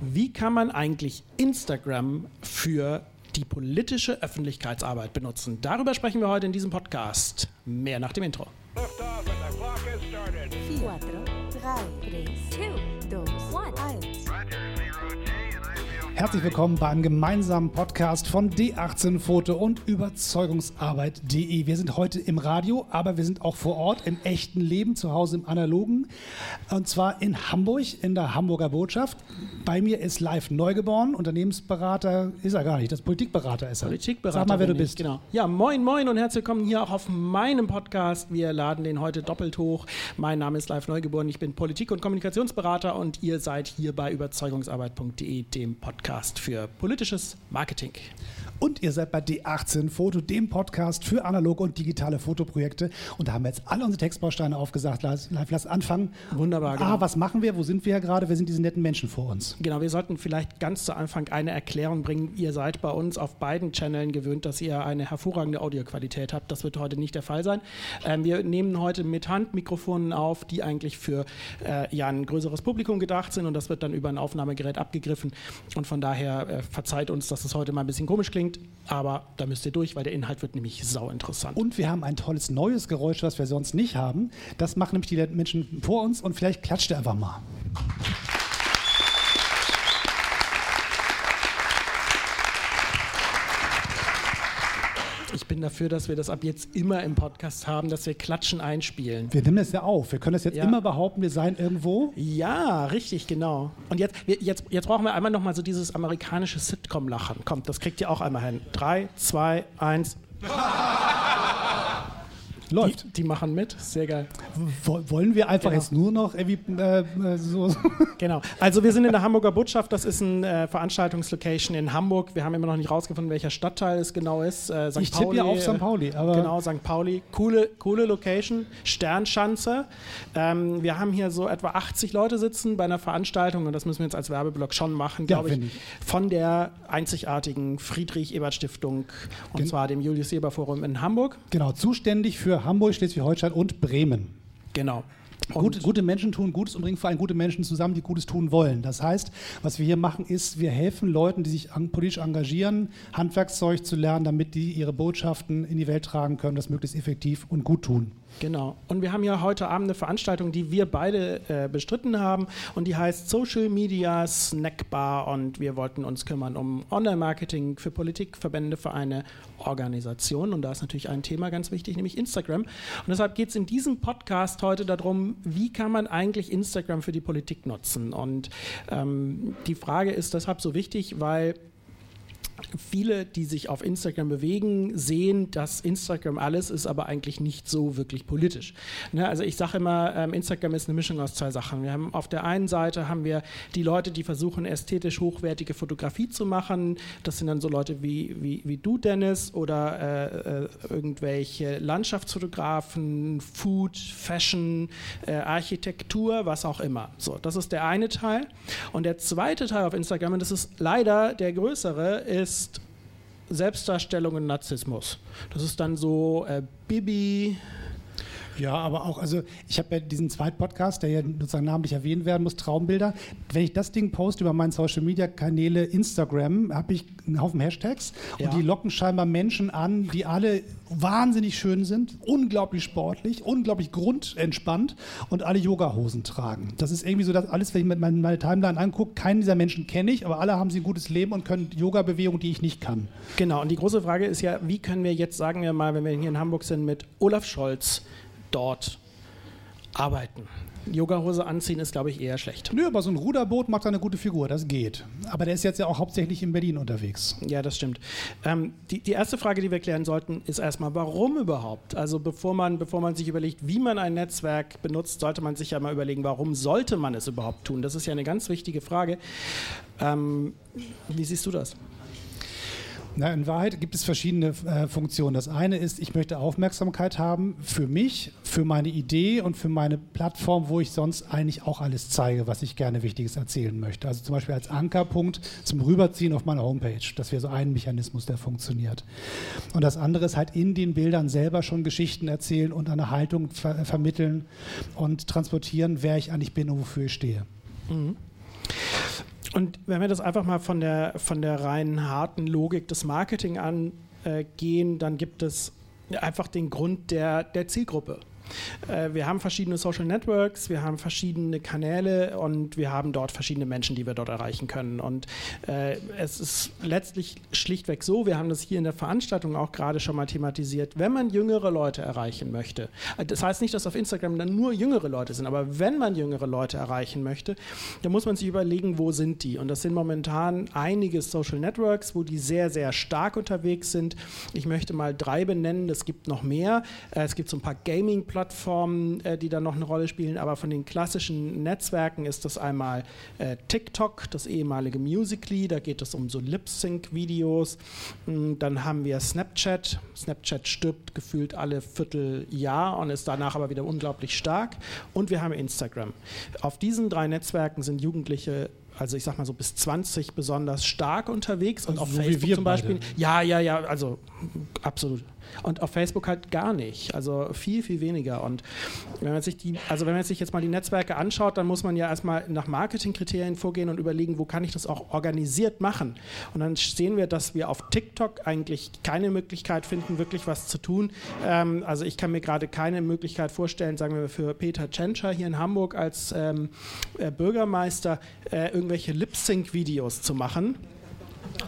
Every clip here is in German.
Wie kann man eigentlich Instagram für die politische Öffentlichkeitsarbeit benutzen? Darüber sprechen wir heute in diesem Podcast. Mehr nach dem Intro. Liftoff and the clock has started. 4, 3, 2, Herzlich willkommen bei einem gemeinsamen Podcast von D18 Foto und Überzeugungsarbeit.de. Wir sind heute im Radio, aber wir sind auch vor Ort im echten Leben, zu Hause im Analogen. Und zwar in Hamburg, in der Hamburger Botschaft. Bei mir ist live Neugeboren, Unternehmensberater ist er gar nicht, das Politikberater ist er. Politikberater. Sag mal, wer du bist. Genau. Ja, moin, moin und herzlich willkommen hier auch auf meinem Podcast. Wir laden den heute doppelt hoch. Mein Name ist Live Neugeboren. Ich bin Politik- und Kommunikationsberater und ihr seid hier bei überzeugungsarbeit.de, dem Podcast für politisches Marketing. Und ihr seid bei D18 Foto, dem Podcast für analoge und digitale Fotoprojekte. Und da haben wir jetzt alle unsere Textbausteine aufgesagt. Lass, lass anfangen. Wunderbar, genau. Ah, was machen wir? Wo sind wir gerade? Wer sind diese netten Menschen vor uns? Genau, wir sollten vielleicht ganz zu Anfang eine Erklärung bringen. Ihr seid bei uns auf beiden Channeln gewöhnt, dass ihr eine hervorragende Audioqualität habt. Das wird heute nicht der Fall sein. Ähm, wir nehmen heute mit Handmikrofonen auf, die eigentlich für äh, ja, ein größeres Publikum gedacht sind und das wird dann über ein Aufnahmegerät abgegriffen. Und von daher äh, verzeiht uns, dass es heute mal ein bisschen komisch klingt, aber da müsst ihr durch, weil der Inhalt wird nämlich sau interessant. Und wir haben ein tolles neues Geräusch, was wir sonst nicht haben. Das machen nämlich die Menschen vor uns und vielleicht klatscht er einfach mal. Ich bin dafür, dass wir das ab jetzt immer im Podcast haben, dass wir Klatschen einspielen. Wir nehmen das ja auf. Wir können das jetzt Ja. immer behaupten, wir seien irgendwo. Ja, richtig, genau. Und jetzt, jetzt, jetzt brauchen wir einmal nochmal so dieses amerikanische Sitcom-Lachen. Kommt, das kriegt ihr auch einmal hin. Drei, zwei, eins. Die, Läuft. die machen mit. Sehr geil. Wo- Wollen wir einfach Genau. jetzt nur noch äh, äh, so. Genau. Also wir sind in der Hamburger Botschaft. Das ist ein äh, Veranstaltungslocation in Hamburg. Wir haben immer noch nicht rausgefunden, welcher Stadtteil es genau ist. Äh, St. Ich tippe ja Pauli, auf äh, St. Pauli, aber Genau, St. Pauli. Coole, coole Location. Sternschanze. Ähm, wir haben hier so etwa 80 Leute sitzen bei einer Veranstaltung und das müssen wir jetzt als Werbeblock schon machen, Ja, glaube ich, finde ich. Von der einzigartigen Friedrich-Ebert-Stiftung und Gen- zwar dem Julius-Eber-Forum in Hamburg. genau, zuständig für Hamburg, Schleswig-Holstein und Bremen. Genau. Und Gute, gute Menschen tun Gutes und bringen vor allem gute Menschen zusammen, die Gutes tun wollen. Das heißt, was wir hier machen, ist, wir helfen Leuten, die sich politisch engagieren, Handwerkszeug zu lernen, damit die ihre Botschaften in die Welt tragen können, das möglichst effektiv und gut tun. Genau. Und wir haben ja heute Abend eine Veranstaltung, die wir beide äh, bestritten haben und die heißt Social Media Snackbar und wir wollten uns kümmern um Online-Marketing für Politik, Verbände, Vereine, Organisationen und da ist natürlich ein Thema ganz wichtig, nämlich Instagram. Und deshalb geht es in diesem Podcast heute darum, wie kann man eigentlich Instagram für die Politik nutzen? Und ähm, die Frage ist deshalb so wichtig, weil viele, die sich auf Instagram bewegen, sehen, dass Instagram alles ist, aber eigentlich nicht so wirklich politisch. Ne, also ich sage immer, ähm, Instagram ist eine Mischung aus zwei Sachen. Wir haben auf der einen Seite haben wir die Leute, die versuchen, ästhetisch hochwertige Fotografie zu machen. Das sind dann so Leute wie, wie, wie du, Dennis, oder äh, äh, irgendwelche Landschaftsfotografen, Food, Fashion, äh, Architektur, was auch immer. So, das ist der eine Teil. Und der zweite Teil auf Instagram, und das ist leider der größere, ist Selbstdarstellung und Narzissmus. Das ist dann so äh, Bibi. Ja, aber auch, also ich habe ja diesen zweiten Podcast, der ja sozusagen namentlich erwähnt werden muss, Traumbilder. Wenn ich das Ding poste über meine Social Media Kanäle Instagram, habe ich einen Haufen Hashtags Ja. und die locken scheinbar Menschen an, die alle wahnsinnig schön sind, unglaublich sportlich, unglaublich grundentspannt und alle Yogahosen tragen. Das ist irgendwie so, dass alles, wenn ich mir meine, meine Timeline angucke, keinen dieser Menschen kenne ich, aber alle haben sie ein gutes Leben und können Yoga-Bewegungen, die ich nicht kann. Genau, und die große Frage ist ja, wie können wir jetzt, sagen wir mal, wenn wir hier in Hamburg sind, mit Olaf Scholz dort arbeiten? Yogahose anziehen ist, glaube ich, eher schlecht. Nö, aber so ein Ruderboot macht eine gute Figur, das geht. Aber der ist jetzt ja auch hauptsächlich in Berlin unterwegs. Ja, das stimmt. Ähm, die, die erste Frage, die wir klären sollten, ist erstmal, warum überhaupt? Also bevor man, bevor man sich überlegt, wie man ein Netzwerk benutzt, sollte man sich ja mal überlegen, warum sollte man es überhaupt tun? Das ist ja eine ganz wichtige Frage. Ähm, wie siehst du das? Na, in Wahrheit gibt es verschiedene äh, Funktionen. Das eine ist, ich möchte Aufmerksamkeit haben für mich, für meine Idee und für meine Plattform, wo ich sonst eigentlich auch alles zeige, was ich gerne Wichtiges erzählen möchte. Also zum Beispiel als Ankerpunkt zum Rüberziehen auf meine Homepage. Das wäre so ein Mechanismus, der funktioniert. Und das andere ist halt in den Bildern selber schon Geschichten erzählen und eine Haltung ver vermitteln und transportieren, wer ich eigentlich bin und wofür ich stehe. Und Und wenn wir das einfach mal von der, von der rein harten Logik des Marketing angehen, dann gibt es einfach den Grund der, der Zielgruppe. Äh, wir haben verschiedene Social Networks, wir haben verschiedene Kanäle und wir haben dort verschiedene Menschen, die wir dort erreichen können. Und äh, es ist letztlich schlichtweg so, wir haben das hier in der Veranstaltung auch gerade schon mal thematisiert, wenn man jüngere Leute erreichen möchte, äh, das heißt nicht, dass auf Instagram dann nur jüngere Leute sind, aber wenn man jüngere Leute erreichen möchte, dann muss man sich überlegen, wo sind die? Und das sind momentan einige Social Networks, wo die sehr, sehr stark unterwegs sind. Ich möchte mal drei benennen, es gibt noch mehr. Äh, es gibt so ein paar Gaming-Plattformen, Plattformen, äh, die da noch eine Rolle spielen, aber von den klassischen Netzwerken ist das einmal äh, TikTok, das ehemalige Musically, da geht es um so Lip-Sync-Videos. Mm, dann haben wir Snapchat. Snapchat stirbt gefühlt alle Vierteljahr und ist danach aber wieder unglaublich stark. Und wir haben Instagram. Auf diesen drei Netzwerken sind Jugendliche also ich sag mal so bis 20 besonders stark unterwegs und Also auf so Facebook zum Beispiel. beide. Ja, ja, ja, also absolut. Und auf Facebook halt gar nicht. Also viel, viel weniger. Und wenn man sich die, also wenn man sich jetzt mal die Netzwerke anschaut, dann muss man ja erstmal nach Marketingkriterien vorgehen und überlegen, wo kann ich das auch organisiert machen. Und dann sehen wir, dass wir auf TikTok eigentlich keine Möglichkeit finden, wirklich was zu tun. Ähm, also ich kann mir gerade keine Möglichkeit vorstellen, sagen wir für Peter Tschentscher hier in Hamburg als ähm, äh, Bürgermeister äh, irgendwelche Lip-Sync-Videos zu machen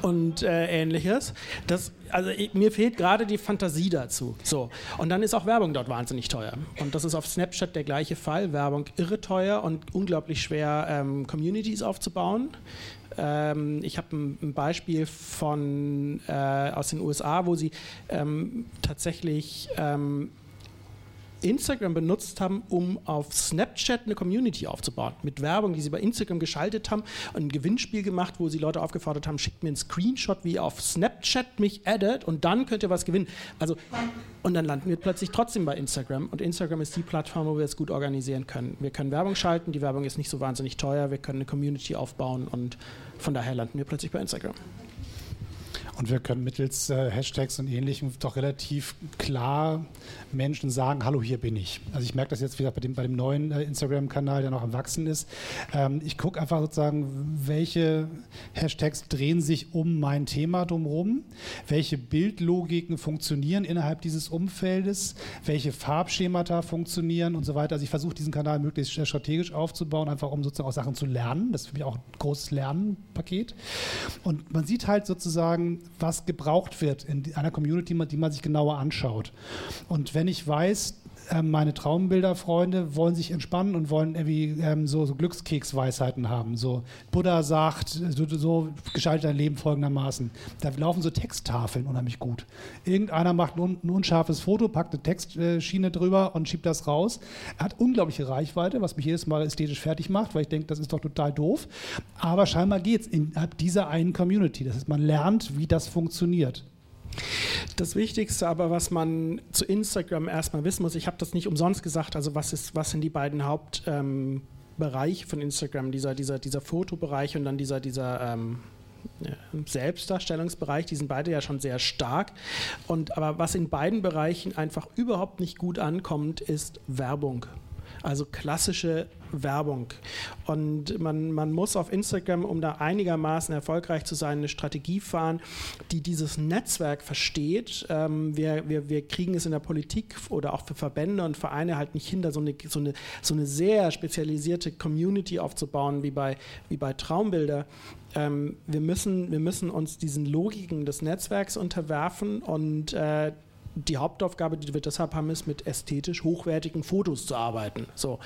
und äh, ähnliches. Das, also ich, mir fehlt gerade die Fantasie dazu. So. Und dann ist auch Werbung dort wahnsinnig teuer. Und das ist auf Snapchat der gleiche Fall. Werbung irre teuer und unglaublich schwer, ähm, Communities aufzubauen. Ähm, ich habe ein, ein Beispiel von, äh, aus den USA, wo sie ähm, tatsächlich ähm, Instagram benutzt haben, um auf Snapchat eine Community aufzubauen. Mit Werbung, die sie bei Instagram geschaltet haben ein Gewinnspiel gemacht, wo sie Leute aufgefordert haben, schickt mir einen Screenshot, wie ihr auf Snapchat mich addet und dann könnt ihr was gewinnen. Also, und dann landen wir plötzlich trotzdem bei Instagram und Instagram ist die Plattform, wo wir es gut organisieren können. Wir können Werbung schalten, die Werbung ist nicht so wahnsinnig teuer, wir können eine Community aufbauen und von daher landen wir plötzlich bei Instagram. Und wir können mittels äh, Hashtags und Ähnlichem doch relativ klar Menschen sagen, hallo, hier bin ich. Also ich merke das jetzt wieder bei dem, bei dem neuen äh, Instagram-Kanal, der noch am Wachsen ist. Ähm, ich gucke einfach sozusagen, welche Hashtags drehen sich um mein Thema drumherum, welche Bildlogiken funktionieren innerhalb dieses Umfeldes, welche Farbschemata funktionieren und so weiter. Also ich versuche diesen Kanal möglichst äh, strategisch aufzubauen, einfach um sozusagen auch Sachen zu lernen. Das ist für mich auch ein großes Lernpaket. Und man sieht halt sozusagen, was gebraucht wird in einer Community, die man sich genauer anschaut. Und wenn ich weiß, meine Traumbilderfreunde wollen sich entspannen und wollen irgendwie ähm, so, so Glückskeksweisheiten haben. So Buddha sagt, so, so gestaltet dein Leben folgendermaßen. Da laufen so Texttafeln unheimlich gut. Irgendeiner macht ein, ein unscharfes Foto, packt eine Textschiene drüber und schiebt das raus. Er hat unglaubliche Reichweite, was mich jedes Mal ästhetisch fertig macht, weil ich denke, das ist doch total doof. Aber scheinbar geht es innerhalb dieser einen Community. Das heißt, man lernt, wie das funktioniert. Das Wichtigste aber, was man zu Instagram erstmal wissen muss, ich habe das nicht umsonst gesagt, also was, ist, was sind die beiden Hauptbereiche ähm, von Instagram, dieser, dieser, dieser Fotobereich und dann dieser, dieser ähm, Selbstdarstellungsbereich, die sind beide ja schon sehr stark. Und aber was in beiden Bereichen einfach überhaupt nicht gut ankommt, ist Werbung. Also klassische Werbung. Und man, man muss auf Instagram, um da einigermaßen erfolgreich zu sein, eine Strategie fahren, die dieses Netzwerk versteht. Ähm, wir, wir, wir kriegen es in der Politik oder auch für Verbände und Vereine halt nicht hin, da so eine, so eine, so eine sehr spezialisierte Community aufzubauen, wie bei, wie bei Traumbilder. Ähm, wir, müssen, wir müssen uns diesen Logiken des Netzwerks unterwerfen und äh, die Hauptaufgabe, die wir deshalb haben, ist, mit ästhetisch hochwertigen Fotos zu arbeiten. So.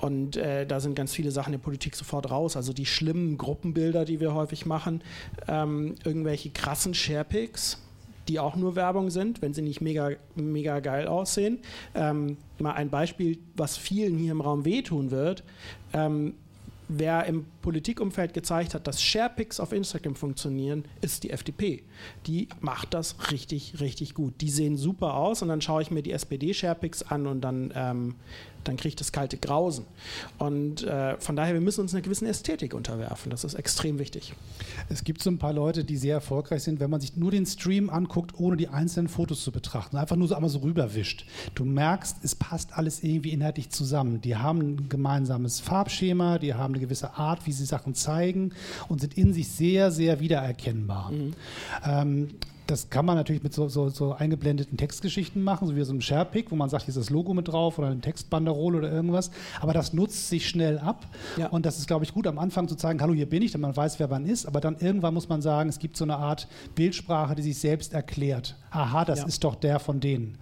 Und äh, da sind ganz viele Sachen der Politik sofort raus. Also die schlimmen Gruppenbilder, die wir häufig machen, ähm, irgendwelche krassen Sharepics, die auch nur Werbung sind, wenn sie nicht mega, mega geil aussehen. Ähm, mal ein Beispiel, was vielen hier im Raum wehtun wird. Ähm, Wer im Politikumfeld gezeigt hat, dass Sharepics auf Instagram funktionieren, ist die FDP. Die macht das richtig, richtig gut. Die sehen super aus und dann schaue ich mir die SPD-Sharepics an und dann ähm, dann kriege ich das kalte Grausen. Und äh, von daher, wir müssen uns einer gewissen Ästhetik unterwerfen. Das ist extrem wichtig. Es gibt so ein paar Leute, die sehr erfolgreich sind, wenn man sich nur den Stream anguckt, ohne die einzelnen Fotos zu betrachten. Einfach nur so einmal so rüberwischt. Du merkst, es passt alles irgendwie inhaltlich zusammen. Die haben ein gemeinsames Farbschema, die haben eine gewisse Art, wie sie Sachen zeigen und sind in sich sehr, sehr wiedererkennbar. Mhm. Ähm, das kann man natürlich mit so, so, so, eingeblendeten Textgeschichten machen, so wie so einem Sharepick, wo man sagt, hier ist das Logo mit drauf oder eine Textbanderole oder irgendwas. Aber das nutzt sich schnell ab. Ja. Und das ist, glaube ich, gut am Anfang zu zeigen, hallo, hier bin ich, damit man weiß, wer man ist. Aber dann irgendwann muss man sagen, es gibt so eine Art Bildsprache, die sich selbst erklärt. Aha, das ja. ist doch der von denen.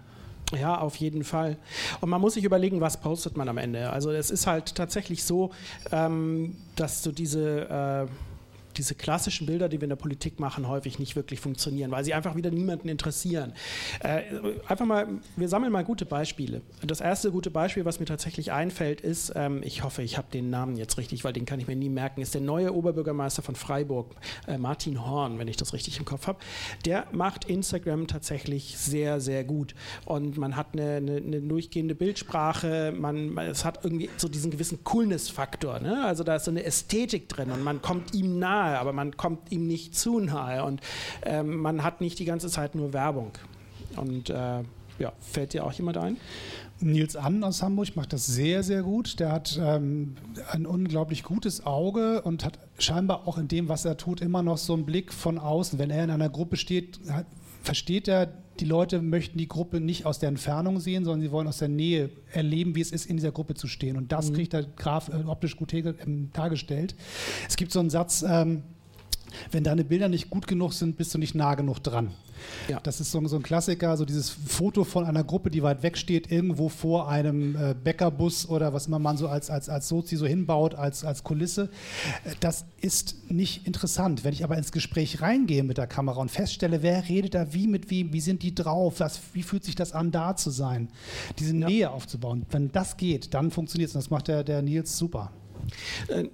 Ja, auf jeden Fall. Und man muss sich überlegen, was postet man am Ende. Also es ist halt tatsächlich so, ähm, dass du diese... Äh diese klassischen Bilder, die wir in der Politik machen, häufig nicht wirklich funktionieren, weil sie einfach wieder niemanden interessieren. Äh, einfach mal, wir sammeln mal gute Beispiele. Das erste gute Beispiel, was mir tatsächlich einfällt, ist, ähm, ich hoffe, ich habe den Namen jetzt richtig, weil den kann ich mir nie merken, ist der neue Oberbürgermeister von Freiburg, äh, Martin Horn, wenn ich das richtig im Kopf habe. Der macht Instagram tatsächlich sehr, sehr gut. Und man hat eine, eine, eine durchgehende Bildsprache, man, es hat irgendwie so diesen gewissen Coolness-Faktor. Ne? Also da ist so eine Ästhetik drin und man kommt ihm nah nahe, aber man kommt ihm nicht zu nahe und ähm, man hat nicht die ganze Zeit nur Werbung. Und äh, ja, fällt dir auch jemand ein? Nils Ann aus Hamburg macht das sehr, sehr gut. Der hat ähm, ein unglaublich gutes Auge und hat scheinbar auch in dem, was er tut, immer noch so einen Blick von außen. Wenn er in einer Gruppe steht, hat, versteht er, die Leute möchten die Gruppe nicht aus der Entfernung sehen, sondern sie wollen aus der Nähe erleben, wie es ist, in dieser Gruppe zu stehen. Und das mhm. kriegt der Graf äh, optisch gut ähm, dargestellt. Es gibt so einen Satz, ähm, wenn deine Bilder nicht gut genug sind, bist du nicht nah genug dran. Ja. Das ist so, so, ein Klassiker, so dieses Foto von einer Gruppe, die weit weg steht, irgendwo vor einem äh, Bäckerbus oder was immer man so als, als, als Sozi so hinbaut, als, als Kulisse. Äh, das ist nicht interessant. Wenn ich aber ins Gespräch reingehe mit der Kamera und feststelle, wer redet da wie mit wem, wie sind die drauf, was, wie fühlt sich das an, da zu sein, diese ja. Nähe aufzubauen. Wenn das geht, dann funktioniert es. Und das macht der, der Nils super. Äh,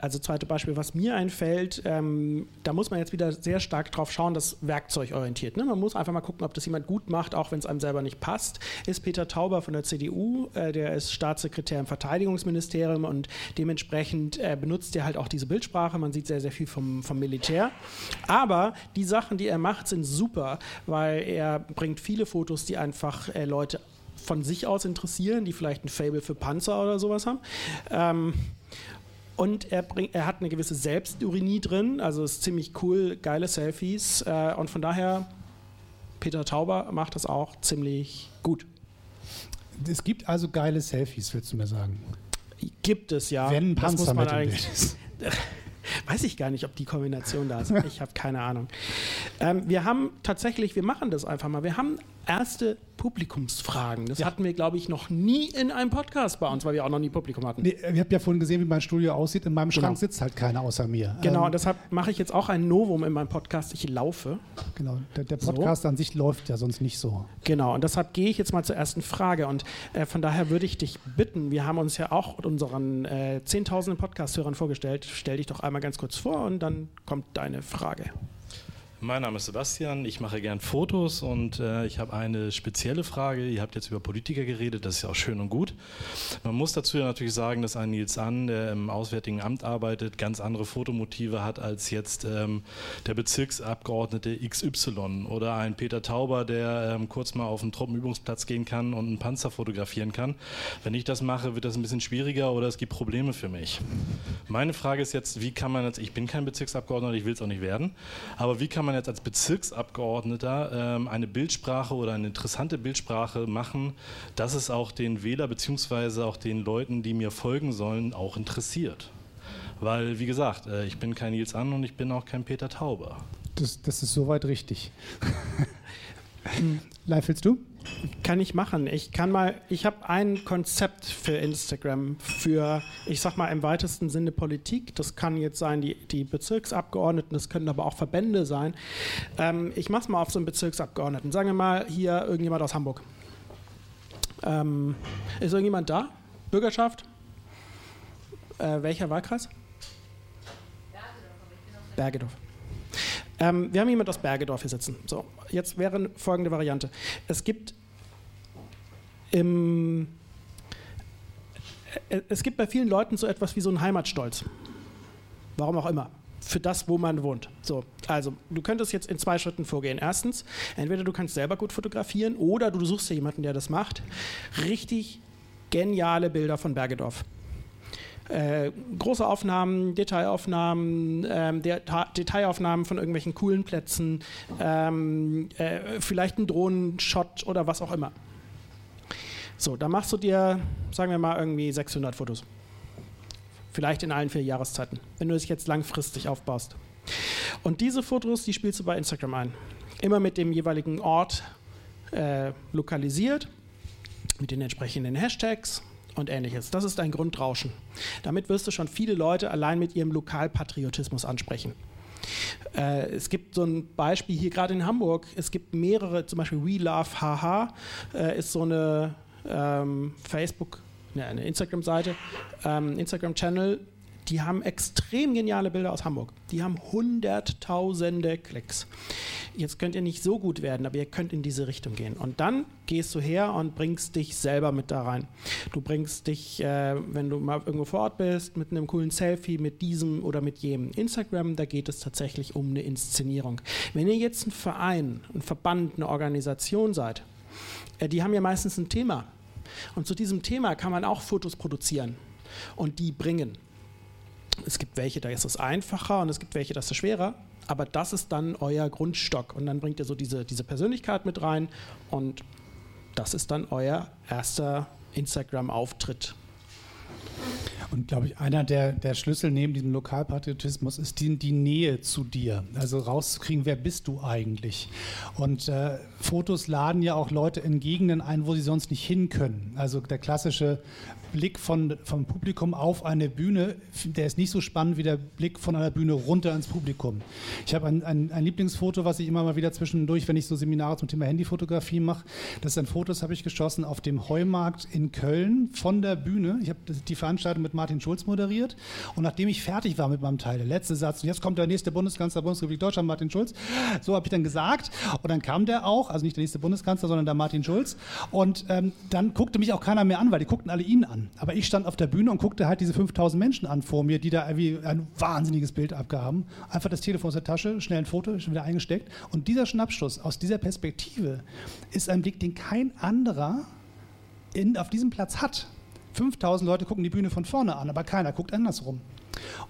also zweite Beispiel, was mir einfällt, ähm, da muss man jetzt wieder sehr stark drauf schauen, das Werkzeug orientiert. Ne? Man muss einfach mal gucken, ob das jemand gut macht, auch wenn es einem selber nicht passt. Ist Peter Tauber von der CDU, äh, der ist Staatssekretär im Verteidigungsministerium und dementsprechend äh, benutzt er halt auch diese Bildsprache. Man sieht sehr, sehr viel vom, vom Militär. Aber die Sachen, die er macht, sind super, weil er bringt viele Fotos, die einfach äh, Leute von sich aus interessieren, die vielleicht ein Fable für Panzer oder sowas haben. Ähm, und er, bring, er hat eine gewisse Selbstironie drin, also ist ziemlich cool, geile Selfies. Äh, und von daher, Peter Tauber macht das auch ziemlich gut. Es gibt also geile Selfies, willst du mir sagen? Gibt es ja. Wenn ein Panzer mit dem Bild ist. Weiß ich gar nicht, ob die Kombination da ist. Ich habe keine Ahnung. Ähm, wir haben tatsächlich, wir machen das einfach mal. Wir haben erste Publikumsfragen. Das ja. hatten wir, glaube ich, noch nie in einem Podcast bei uns, weil wir auch noch nie Publikum hatten. Nee, ihr habt ja vorhin gesehen, wie mein Studio aussieht. In meinem Schrank genau. sitzt halt keiner außer mir. Genau, ähm, und deshalb mache ich jetzt auch ein Novum in meinem Podcast. Ich laufe. Genau, der, der Podcast so. an sich läuft ja sonst nicht so. Genau, und deshalb gehe ich jetzt mal zur ersten Frage. Und äh, von daher würde ich dich bitten, wir haben uns ja auch unseren äh, zehntausenden Podcast-Hörern vorgestellt. Stell dich doch einmal ganz kurz vor und dann kommt deine Frage. Mein Name ist Sebastian, ich mache gern Fotos und äh, ich habe eine spezielle Frage. Ihr habt jetzt über Politiker geredet, das ist ja auch schön und gut. Man muss dazu ja natürlich sagen, dass ein Nils An, der im Auswärtigen Amt arbeitet, ganz andere Fotomotive hat als jetzt ähm, der Bezirksabgeordnete XY oder ein Peter Tauber, der ähm, kurz mal auf einen Truppenübungsplatz gehen kann und einen Panzer fotografieren kann. Wenn ich das mache, wird das ein bisschen schwieriger oder es gibt Probleme für mich. Meine Frage ist jetzt, wie kann man jetzt, ich bin kein Bezirksabgeordneter, ich will es auch nicht werden, aber wie kann man man jetzt als Bezirksabgeordneter ähm, eine Bildsprache oder eine interessante Bildsprache machen, dass es auch den Wähler bzw. auch den Leuten, die mir folgen sollen, auch interessiert. Weil, wie gesagt, äh, ich bin kein Nils An und ich bin auch kein Peter Tauber. Das, das ist soweit richtig. Live willst du? Kann ich machen. Ich kann mal, ich habe ein Konzept für Instagram für, ich sag mal im weitesten Sinne Politik. Das kann jetzt sein die, die Bezirksabgeordneten, das können aber auch Verbände sein. Ähm, ich mache es mal auf so einen Bezirksabgeordneten. Sagen wir mal hier irgendjemand aus Hamburg. Ähm, ist irgendjemand da? Bürgerschaft? Äh, welcher Wahlkreis? Bergedorf. Ähm, wir haben jemand aus Bergedorf hier sitzen. So, jetzt wäre folgende Variante. Es gibt im äh, es gibt bei vielen Leuten so etwas wie so einen Heimatstolz. Warum auch immer. Für das, wo man wohnt. So, also du könntest jetzt in zwei Schritten vorgehen. Erstens, entweder du kannst selber gut fotografieren oder du suchst dir jemanden, der das macht. Richtig geniale Bilder von Bergedorf. Äh, große Aufnahmen, Detailaufnahmen, ähm, Deta Detailaufnahmen von irgendwelchen coolen Plätzen, ähm, äh, vielleicht ein Drohnenshot oder was auch immer. So, da machst du dir, sagen wir mal, irgendwie 600 Fotos. Vielleicht in allen vier Jahreszeiten, wenn du es jetzt langfristig aufbaust. Und diese Fotos, die spielst du bei Instagram ein. Immer mit dem jeweiligen Ort äh, lokalisiert, mit den entsprechenden Hashtags und ähnliches. Das ist ein Grundrauschen. Damit wirst du schon viele Leute allein mit ihrem Lokalpatriotismus ansprechen. Äh, es gibt so ein Beispiel hier gerade in Hamburg. Es gibt mehrere, zum Beispiel We Love Haha, äh, ist so eine ähm, Facebook, ne, eine Instagram-Seite, ähm, Instagram-Channel, die haben extrem geniale Bilder aus Hamburg. Die haben hunderttausende Klicks. Jetzt könnt ihr nicht so gut werden, aber ihr könnt in diese Richtung gehen. Und dann gehst du her und bringst dich selber mit da rein. Du bringst dich, äh, wenn du mal irgendwo vor Ort bist, mit einem coolen Selfie, mit diesem oder mit jenem. Instagram, da geht es tatsächlich um eine Inszenierung. Wenn ihr jetzt ein Verein, ein Verband, eine Organisation seid, äh, die haben ja meistens ein Thema. Und zu diesem Thema kann man auch Fotos produzieren und die bringen. Es gibt welche, da ist es einfacher und es gibt welche, das ist schwerer. Aber das ist dann euer Grundstock. Und dann bringt ihr so diese, diese Persönlichkeit mit rein und das ist dann euer erster Instagram-Auftritt. Und glaube ich, einer der, der Schlüssel neben diesem Lokalpatriotismus ist die, die Nähe zu dir. Also rauszukriegen, wer bist du eigentlich? Und äh, Fotos laden ja auch Leute in Gegenden ein, wo sie sonst nicht hin können. Also der klassische Blick von, vom Publikum auf eine Bühne, der ist nicht so spannend wie der Blick von einer Bühne runter ins Publikum. Ich habe ein, ein, ein, Lieblingsfoto, was ich immer mal wieder zwischendurch, wenn ich so Seminare zum Thema Handyfotografie mache, das ist ein Foto, das habe ich geschossen auf dem Heumarkt in Köln von der Bühne. Ich habe die Veranstaltung mit Martin Schulz moderiert und nachdem ich fertig war mit meinem Teil, der letzte Satz, und jetzt kommt der nächste Bundeskanzler der Bundesrepublik Deutschland, Martin Schulz, so habe ich dann gesagt und dann kam der auch, also nicht der nächste Bundeskanzler, sondern der Martin Schulz und ähm, dann guckte mich auch keiner mehr an, weil die guckten alle ihn an. Aber ich stand auf der Bühne und guckte halt diese 5000 Menschen an vor mir, die da irgendwie ein wahnsinniges Bild abgaben. Einfach das Telefon aus der Tasche, schnell ein Foto, schon wieder eingesteckt. Und dieser Schnappschuss aus dieser Perspektive ist ein Blick, den kein anderer in, auf diesem Platz hat. 5000 Leute gucken die Bühne von vorne an, aber keiner guckt andersrum.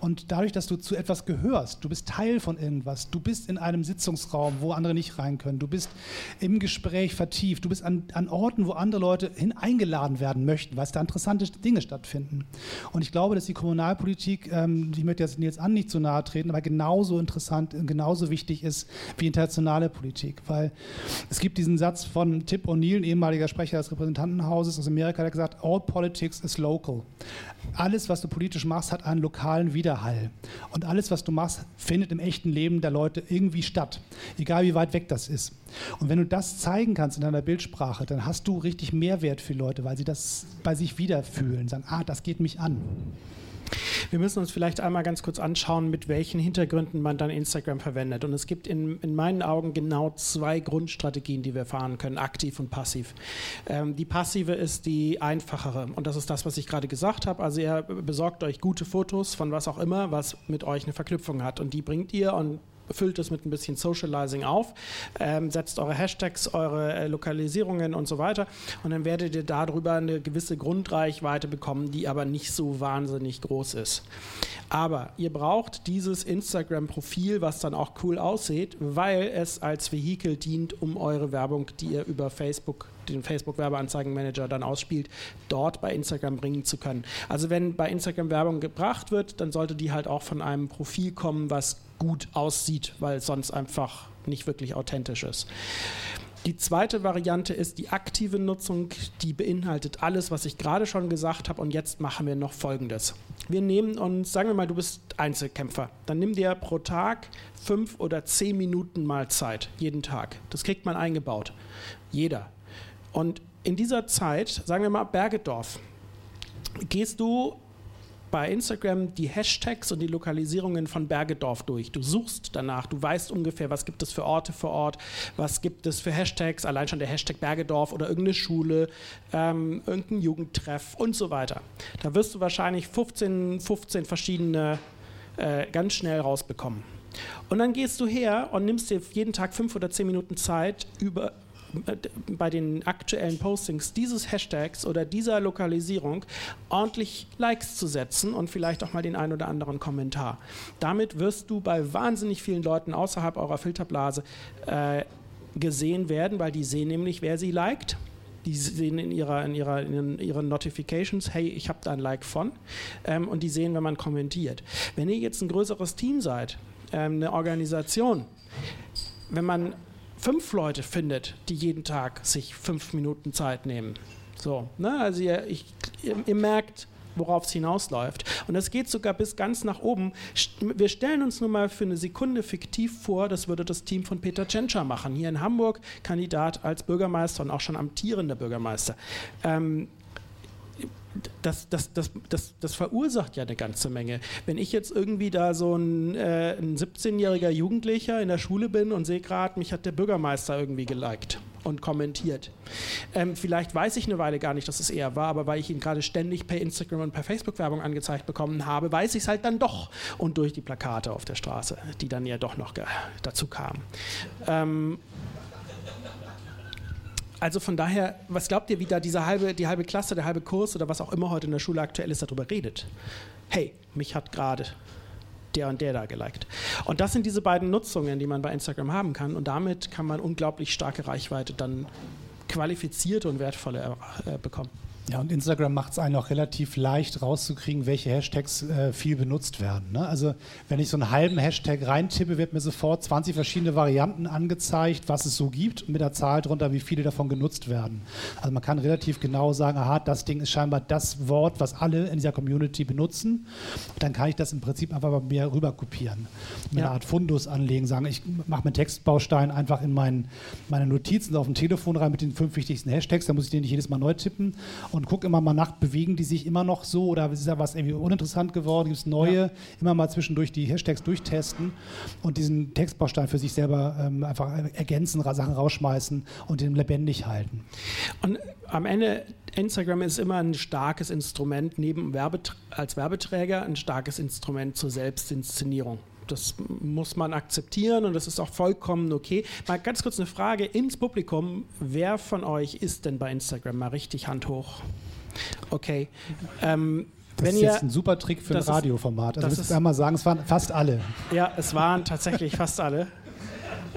Und dadurch, dass du zu etwas gehörst, du bist Teil von irgendwas, du bist in einem Sitzungsraum, wo andere nicht rein können, du bist im Gespräch vertieft, du bist an, an Orten, wo andere Leute hin eingeladen werden möchten, weil es da interessante Dinge stattfinden. Und ich glaube, dass die Kommunalpolitik, ähm, ich möchte jetzt Nils An nicht zu nahe treten, aber genauso interessant genauso wichtig ist wie internationale Politik. Weil es gibt diesen Satz von Tip O'Neill, ehemaliger Sprecher des Repräsentantenhauses aus Amerika, der gesagt, all politics is local. Alles, was du politisch machst, hat einen lokalen lokalen Widerhall. Und alles, was du machst, findet im echten Leben der Leute irgendwie statt, egal wie weit weg das ist. Und wenn du das zeigen kannst in deiner Bildsprache, dann hast du richtig Mehrwert für Leute, weil sie das bei sich wiederfühlen, sagen, ah, das geht mich an. Wir müssen uns vielleicht einmal ganz kurz anschauen, mit welchen Hintergründen man dann Instagram verwendet. Und es gibt in, in meinen Augen genau zwei Grundstrategien, die wir fahren können, aktiv und passiv. Ähm, die passive ist die einfachere. Und das ist das, was ich gerade gesagt habe. Also ihr besorgt euch gute Fotos von was auch immer, was mit euch eine Verknüpfung hat. Und die bringt ihr und füllt es mit ein bisschen Socializing auf, ähm, setzt eure Hashtags, eure äh, Lokalisierungen und so weiter und dann werdet ihr darüber eine gewisse Grundreichweite bekommen, die aber nicht so wahnsinnig groß ist. Aber ihr braucht dieses Instagram-Profil, was dann auch cool aussieht, weil es als Vehikel dient, um eure Werbung, die ihr über Facebook den Facebook-Werbeanzeigenmanager dann ausspielt, dort bei Instagram bringen zu können. Also wenn bei Instagram Werbung gebracht wird, dann sollte die halt auch von einem Profil kommen, was gut aussieht, weil sonst einfach nicht wirklich authentisch ist. Die zweite Variante ist die aktive Nutzung, die beinhaltet alles, was ich gerade schon gesagt habe. Und jetzt machen wir noch Folgendes. Wir nehmen uns, sagen wir mal, du bist Einzelkämpfer. Dann nimm dir pro Tag fünf oder zehn Minuten mal Zeit, jeden Tag. Das kriegt man eingebaut. Jeder. Und in dieser Zeit, sagen wir mal Bergedorf, gehst du bei Instagram die Hashtags und die Lokalisierungen von Bergedorf durch. Du suchst danach, du weißt ungefähr, was gibt es für Orte vor Ort, was gibt es für Hashtags, allein schon der Hashtag Bergedorf oder irgendeine Schule, ähm, irgendein Jugendtreff und so weiter. Da wirst du wahrscheinlich 15, 15 verschiedene äh, ganz schnell rausbekommen. Und dann gehst du her und nimmst dir jeden Tag fünf oder zehn Minuten Zeit, über, bei den aktuellen Postings dieses Hashtags oder dieser Lokalisierung ordentlich Likes zu setzen und vielleicht auch mal den einen oder anderen Kommentar. Damit wirst du bei wahnsinnig vielen Leuten außerhalb eurer Filterblase äh, gesehen werden, weil die sehen nämlich, wer sie liked. Die sehen in, ihrer, in, ihrer, in ihren Notifications, hey, ich habe da ein Like von. Ähm, und die sehen, wenn man kommentiert. Wenn ihr jetzt ein größeres Team seid, ähm, eine Organisation, wenn man fünf Leute findet, die jeden Tag sich fünf Minuten Zeit nehmen. So, ne? Also ihr, ich, ihr, ihr merkt, worauf es hinausläuft. Und das geht sogar bis ganz nach oben. Wir stellen uns nur mal für eine Sekunde fiktiv vor, das würde das Team von Peter Tschentscher machen. Hier in Hamburg, Kandidat als Bürgermeister und auch schon amtierender Bürgermeister. Ähm, das, das, das, das, das verursacht ja eine ganze Menge. Wenn ich jetzt irgendwie da so ein, äh, ein 17-jähriger Jugendlicher in der Schule bin und sehe gerade, mich hat der Bürgermeister irgendwie geliked und kommentiert. Ähm, vielleicht weiß ich eine Weile gar nicht, dass es er war, aber weil ich ihn gerade ständig per Instagram und per Facebook Werbung angezeigt bekommen habe, weiß ich es halt dann doch. Und durch die Plakate auf der Straße, die dann ja doch noch dazu kamen. Ähm, also von daher, was glaubt ihr, wie da diese halbe, die halbe Klasse, der halbe Kurs oder was auch immer heute in der Schule aktuell ist, darüber redet? Hey, mich hat gerade der und der da geliked. Und das sind diese beiden Nutzungen, die man bei Instagram haben kann. Und damit kann man unglaublich starke Reichweite dann qualifizierte und wertvolle äh, bekommen. Ja, und Instagram macht es einem auch relativ leicht rauszukriegen, welche Hashtags äh, viel benutzt werden. Ne? Also wenn ich so einen halben Hashtag reintippe, wird mir sofort 20 verschiedene Varianten angezeigt, was es so gibt, mit der Zahl drunter, wie viele davon genutzt werden. Also man kann relativ genau sagen, aha, das Ding ist scheinbar das Wort, was alle in dieser Community benutzen. Dann kann ich das im Prinzip einfach bei mir rüber kopieren. Mit ja. einer Art Fundus anlegen, sagen, ich mache meinen Textbaustein einfach in mein, meine Notizen auf dem Telefon rein mit den fünf wichtigsten Hashtags, da muss ich den nicht jedes Mal neu tippen und gucke immer mal nach, bewegen die sich immer noch so oder ist da was irgendwie uninteressant geworden, gibt es neue, ja. immer mal zwischendurch die Hashtags durchtesten und diesen Textbaustein für sich selber ähm, einfach ergänzen, Sachen rausschmeißen und den lebendig halten. Und am Ende Instagram ist immer ein starkes Instrument, neben Werbet als Werbeträger ein starkes Instrument zur Selbstinszenierung. Das muss man akzeptieren und das ist auch vollkommen okay. Mal ganz kurz eine Frage ins Publikum. Wer von euch ist denn bei Instagram? Mal richtig Hand hoch. Okay. Ähm, das ist jetzt ein super Trick für ein Radioformat. Also ich einmal sagen, es waren fast alle. Ja, es waren tatsächlich fast alle.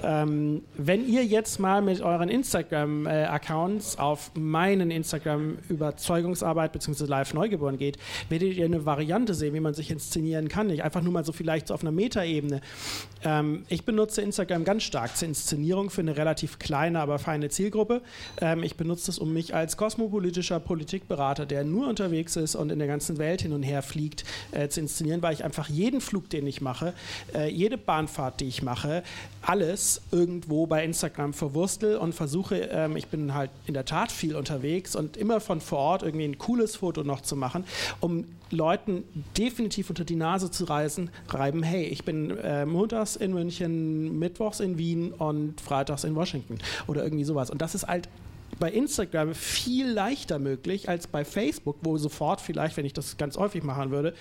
Ähm, wenn ihr jetzt mal mit euren Instagram-Accounts auf meinen Instagram-Überzeugungsarbeit bzw. Live-Neugeboren geht, werdet ihr eine Variante sehen, wie man sich inszenieren kann. Nicht einfach nur mal so vielleicht so auf einer Metaebene. Ähm, ich benutze Instagram ganz stark zur Inszenierung für eine relativ kleine, aber feine Zielgruppe. Ähm, ich benutze es, um mich als kosmopolitischer Politikberater, der nur unterwegs ist und in der ganzen Welt hin und her fliegt, äh, zu inszenieren, weil ich einfach jeden Flug, den ich mache, äh, jede Bahnfahrt, die ich mache, alles irgendwo bei Instagram verwurstel und versuche, ähm, ich bin halt in der Tat viel unterwegs und immer von vor Ort irgendwie ein cooles Foto noch zu machen, um Leuten definitiv unter die Nase zu reißen, reiben, hey, ich bin äh, montags in München, mittwochs in Wien und freitags in Washington oder irgendwie sowas. Und das ist halt bei Instagram viel leichter möglich als bei Facebook, wo sofort vielleicht, wenn ich das ganz häufig machen würde,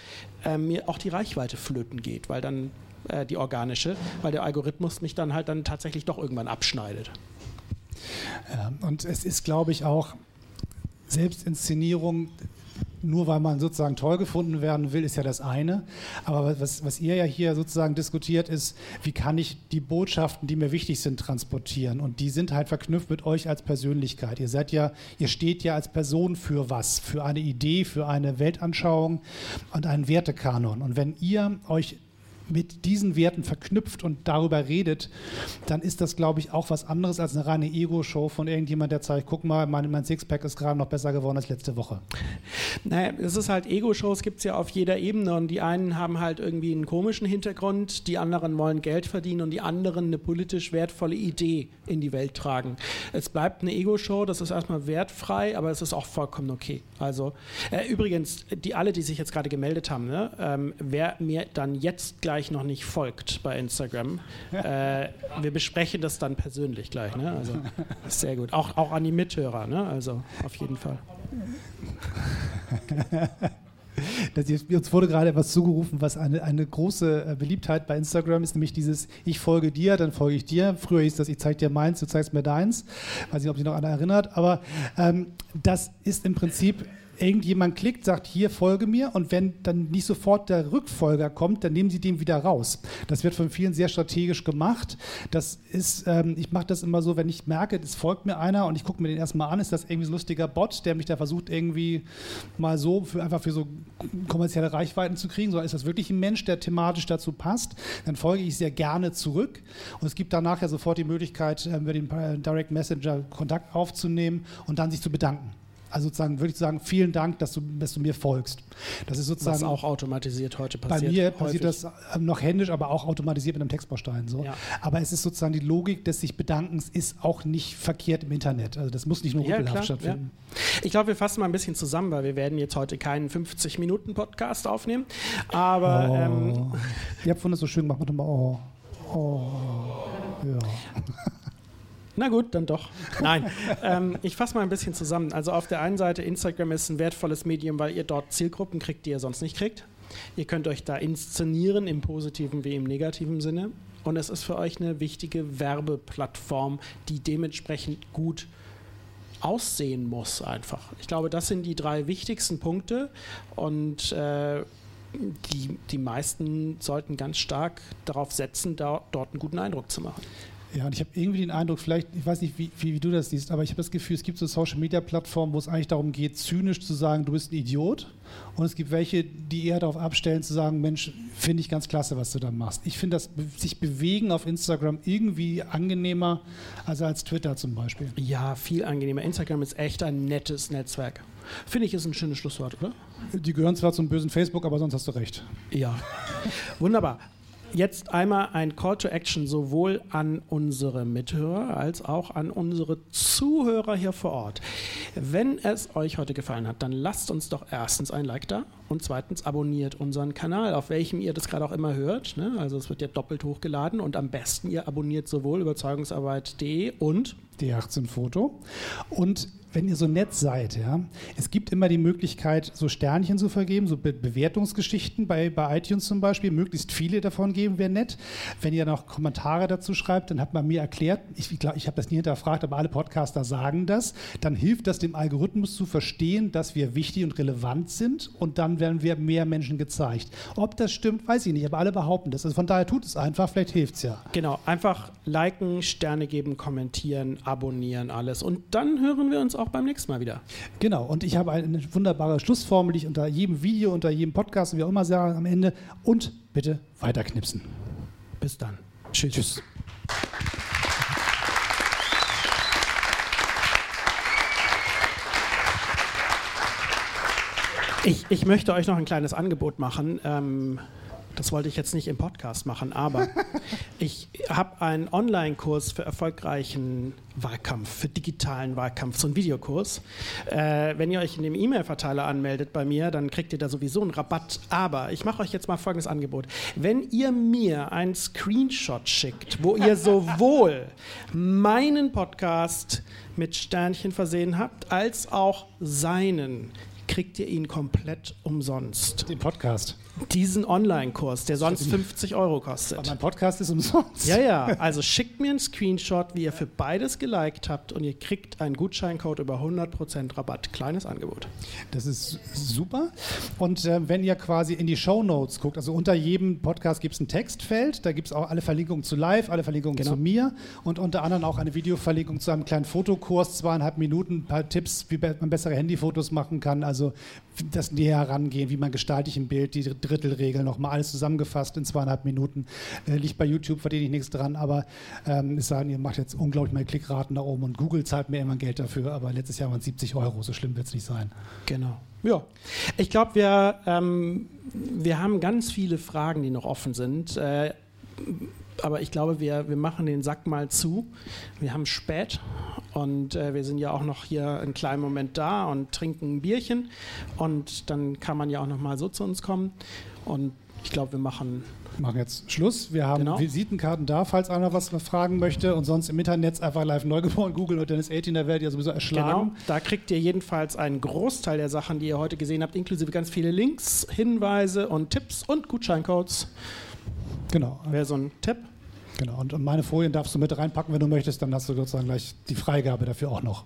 äh, mir auch die Reichweite flöten geht, weil dann äh, die organische, weil der Algorithmus mich dann halt dann tatsächlich doch irgendwann abschneidet. Ja, und es ist, glaube ich, auch Selbstinszenierung nur weil man sozusagen toll gefunden werden will, ist ja das eine. Aber was, was ihr ja hier sozusagen diskutiert, ist, wie kann ich die Botschaften, die mir wichtig sind, transportieren? Und die sind halt verknüpft mit euch als Persönlichkeit. Ihr seid ja, ihr steht ja als Person für was? Für eine Idee, für eine Weltanschauung und einen Wertekanon. Und wenn ihr euch mit diesen Werten verknüpft und darüber redet, dann ist das, glaube ich, auch was anderes als eine reine Ego-Show von irgendjemand, der zeigt, guck mal, mein, mein Sixpack ist gerade noch besser geworden als letzte Woche. Naja, es ist halt Ego-Shows gibt es ja auf jeder Ebene und die einen haben halt irgendwie einen komischen Hintergrund, die anderen wollen Geld verdienen und die anderen eine politisch wertvolle Idee in die Welt tragen. Es bleibt eine Ego-Show, das ist erstmal wertfrei, aber es ist auch vollkommen okay. Also äh, übrigens, die alle, die sich jetzt gerade gemeldet haben, ne, ähm, wer mir dann jetzt gleich noch nicht folgt bei Instagram, äh, wir besprechen das dann persönlich gleich. Ne? Also sehr gut. Auch, auch an die Mithörer, ne? also auf jeden Fall. Das, uns wurde gerade etwas zugerufen, was eine, eine große äh, Beliebtheit bei Instagram ist, nämlich dieses Ich folge dir, dann folge ich dir. Früher hieß das Ich zeige dir meins, du zeigst mir deins. Weiß nicht, ob sich noch einer erinnert, aber ähm, das ist im Prinzip irgendjemand klickt, sagt, hier folge mir und wenn dann nicht sofort der Rückfolger kommt, dann nehmen sie den wieder raus. Das wird von vielen sehr strategisch gemacht. Das ist, ähm, ich mache das immer so, wenn ich merke, es folgt mir einer und ich gucke mir den erstmal an, ist das irgendwie so ein lustiger Bot, der mich da versucht irgendwie mal so für, einfach für so kommerzielle Reichweiten zu kriegen, sondern ist das wirklich ein Mensch, der thematisch dazu passt, dann folge ich sehr gerne zurück und es gibt danach ja sofort die Möglichkeit, äh, über den Direct Messenger Kontakt aufzunehmen und dann sich zu bedanken. Also sozusagen würde ich sagen, vielen Dank, dass du, dass du mir folgst. Das ist sozusagen Was auch automatisiert heute passiert. Bei mir häufig. passiert das ähm, noch händisch, aber auch automatisiert mit einem Textbaustein. So. Ja. Aber es ist sozusagen die Logik des sich Bedankens ist auch nicht verkehrt im Internet. Also das muss nicht nur Ja, ruppelhaft klar, stattfinden. Ich glaube, wir fassen mal ein bisschen zusammen, weil wir werden jetzt heute keinen 50-Minuten-Podcast aufnehmen. Aber Oh. ähm, Ihr habt von das so schön gemacht, macht mal oh. Oh. Ja. Na gut, dann doch. Nein, ähm, ich fasse mal ein bisschen zusammen. Also auf der einen Seite, Instagram ist ein wertvolles Medium, weil ihr dort Zielgruppen kriegt, die ihr sonst nicht kriegt. Ihr könnt euch da inszenieren, im positiven wie im negativen Sinne. Und es ist für euch eine wichtige Werbeplattform, die dementsprechend gut aussehen muss einfach. Ich glaube, das sind die drei wichtigsten Punkte und äh, die, die meisten sollten ganz stark darauf setzen, da, dort einen guten Eindruck zu machen. Ja, und ich habe irgendwie den Eindruck, vielleicht, ich weiß nicht, wie, wie, wie du das siehst, aber ich habe das Gefühl, es gibt so Social-Media-Plattformen, wo es eigentlich darum geht, zynisch zu sagen, du bist ein Idiot. Und es gibt welche, die eher darauf abstellen, zu sagen, Mensch, finde ich ganz klasse, was du da machst. Ich finde das sich bewegen auf Instagram irgendwie angenehmer als als Twitter zum Beispiel. Ja, viel angenehmer. Instagram ist echt ein nettes Netzwerk. Finde ich, ist ein schönes Schlusswort, oder? Die gehören zwar zum bösen Facebook, aber sonst hast du recht. Ja. Wunderbar. Jetzt einmal ein Call to Action sowohl an unsere Mithörer als auch an unsere Zuhörer hier vor Ort. Wenn es euch heute gefallen hat, dann lasst uns doch erstens ein Like da und zweitens abonniert unseren Kanal, auf welchem ihr das gerade auch immer hört. Ne? Also es wird ja doppelt hochgeladen und am besten ihr abonniert sowohl überzeugungsarbeit.de und D18 Foto. Und wenn ihr so nett seid, ja, es gibt immer die Möglichkeit, so Sternchen zu vergeben, so Be Bewertungsgeschichten bei, bei iTunes zum Beispiel, möglichst viele davon geben, wäre nett. Wenn ihr noch Kommentare dazu schreibt, dann hat man mir erklärt, ich, ich, glaub, ich habe das nie hinterfragt, aber alle Podcaster sagen das, dann hilft das dem Algorithmus zu verstehen, dass wir wichtig und relevant sind und dann werden wir mehr Menschen gezeigt. Ob das stimmt, weiß ich nicht, aber alle behaupten das. Also von daher tut es einfach, vielleicht hilft es ja. Genau, einfach liken, Sterne geben, kommentieren, abonnieren, alles. Und dann hören wir uns auch beim nächsten Mal wieder. Genau, und ich habe eine wunderbare Schlussformel, die ich unter jedem Video, unter jedem Podcast, wie auch immer sage am Ende. Und bitte weiterknipsen. Bis dann. Tschüss. Tschüss. Ich, ich möchte euch noch ein kleines Angebot machen. Ähm, das wollte ich jetzt nicht im Podcast machen, aber ich habe einen Online-Kurs für erfolgreichen Wahlkampf, für digitalen Wahlkampf, so einen Videokurs. Äh, wenn ihr euch in dem E-Mail-Verteiler anmeldet bei mir, dann kriegt ihr da sowieso einen Rabatt. Aber ich mache euch jetzt mal folgendes Angebot. Wenn ihr mir einen Screenshot schickt, wo ihr sowohl meinen Podcast mit Sternchen versehen habt, als auch seinen, kriegt ihr ihn komplett umsonst. Den Podcast. Diesen Online-Kurs, der sonst 50 Euro kostet. Aber mein Podcast ist umsonst. Ja, ja, also schickt mir einen Screenshot, wie ihr für beides geliked habt und ihr kriegt einen Gutscheincode über 100% Rabatt. Kleines Angebot. Das ist super. Und äh, wenn ihr quasi in die Show Notes guckt, also unter jedem Podcast gibt es ein Textfeld, da gibt es auch alle Verlinkungen zu live, alle Verlinkungen Genau. zu mir und unter anderem auch eine Videoverlinkung zu einem kleinen Fotokurs, zweieinhalb Minuten, ein paar Tipps, wie man bessere Handyfotos machen kann, also das näher herangehen, wie man gestalte ich ein Bild, die Drittelregel nochmal alles zusammengefasst in zweieinhalb Minuten. Äh, liegt bei YouTube, verdiene ich nichts dran, aber ähm, es sagen, ihr macht jetzt unglaublich meine Klickraten nach oben und Google zahlt mir immer Geld dafür, aber letztes Jahr waren es 70 Euro, so schlimm wird es nicht sein. Genau. Ja. Ich glaube, wir, ähm, wir haben ganz viele Fragen, die noch offen sind. Äh, aber ich glaube, wir, wir machen den Sack mal zu. Wir haben spät und äh, wir sind ja auch noch hier einen kleinen Moment da und trinken ein Bierchen. Und dann kann man ja auch noch mal so zu uns kommen. Und ich glaube, wir machen machen jetzt Schluss. Wir haben Genau. Visitenkarten da, falls einer was fragen möchte. Und sonst im Internet einfach live neugeboren googeln und Dennis 18, da werdet ihr sowieso erschlagen. Genau, da kriegt ihr jedenfalls einen Großteil der Sachen, die ihr heute gesehen habt, inklusive ganz viele Links, Hinweise und Tipps und Gutscheincodes. Genau. Wäre so ein Tipp. genau. Und, meine Folien darfst du mit reinpacken, wenn du möchtest. Dann hast du sozusagen gleich die Freigabe dafür auch noch.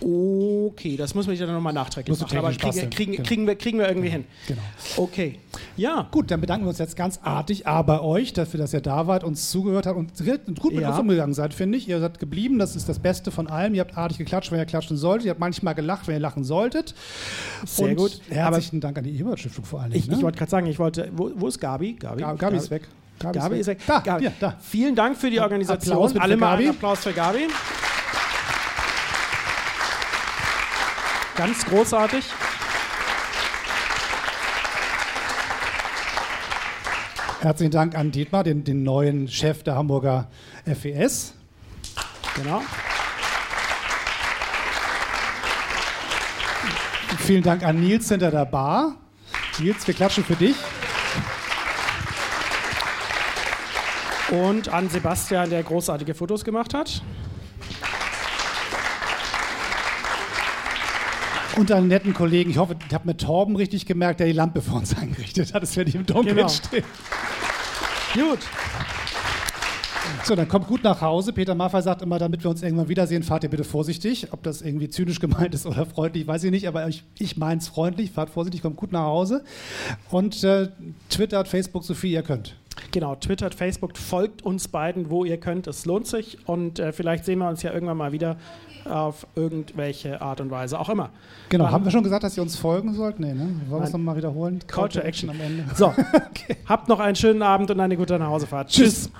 Okay, das muss man dann nochmal nachträglich machen. Aber kriegen, kriegen, Genau. kriegen, wir, kriegen wir irgendwie hin. Genau. Okay. Ja, Gut, dann bedanken wir uns jetzt ganz artig A bei euch, dafür, dass ihr da wart, uns zugehört habt und gut mit Ja. uns umgegangen seid, finde ich. Ihr seid geblieben, das ist das Beste von allem. Ihr habt artig geklatscht, wenn ihr klatschen solltet. Ihr habt manchmal gelacht, wenn ihr lachen solltet. Sehr und gut. Herzlichen Dank an die Ebert-Stiftung vor allem. ich, ne? ich wollte gerade sagen, ich wollte. Wo, wo ist Gabi? Gabi, Gabi, Gabi ist weg. Gabi, ist weg. Da, Gabi. hier, da. Vielen Dank für die Organisation. Applaus Alle für mal Gabi. einen Applaus für Gabi. Ganz großartig. Herzlichen Dank an Dietmar, den, den neuen Chef der Hamburger FES. Genau. Vielen Dank an Nils hinter der Bar. Nils, wir klatschen für dich. Und an Sebastian, der großartige Fotos gemacht hat. Und einen netten Kollegen, ich hoffe, ich habe mit Torben richtig gemerkt, der die Lampe für uns eingerichtet hat, dass wir nicht im Dunkeln Genau. stehen. Gut. So, dann kommt gut nach Hause. Peter Maffay sagt immer, damit wir uns irgendwann wiedersehen, fahrt ihr bitte vorsichtig. Ob das irgendwie zynisch gemeint ist oder freundlich, weiß ich nicht, aber ich, ich meine es freundlich. Fahrt vorsichtig, kommt gut nach Hause. Und äh, twittert, Facebook, so viel ihr könnt. Genau, twittert, Facebook, folgt uns beiden, wo ihr könnt. Es lohnt sich. Und äh, vielleicht sehen wir uns ja irgendwann mal wieder auf irgendwelche Art und Weise auch immer. Genau, Dann- haben wir schon gesagt, dass ihr uns folgen sollt? Nee, ne? Wollen wir es nochmal wiederholen? Call to Action. am Ende. So, habt noch einen schönen Abend und eine gute Nachhausefahrt. Tschüss.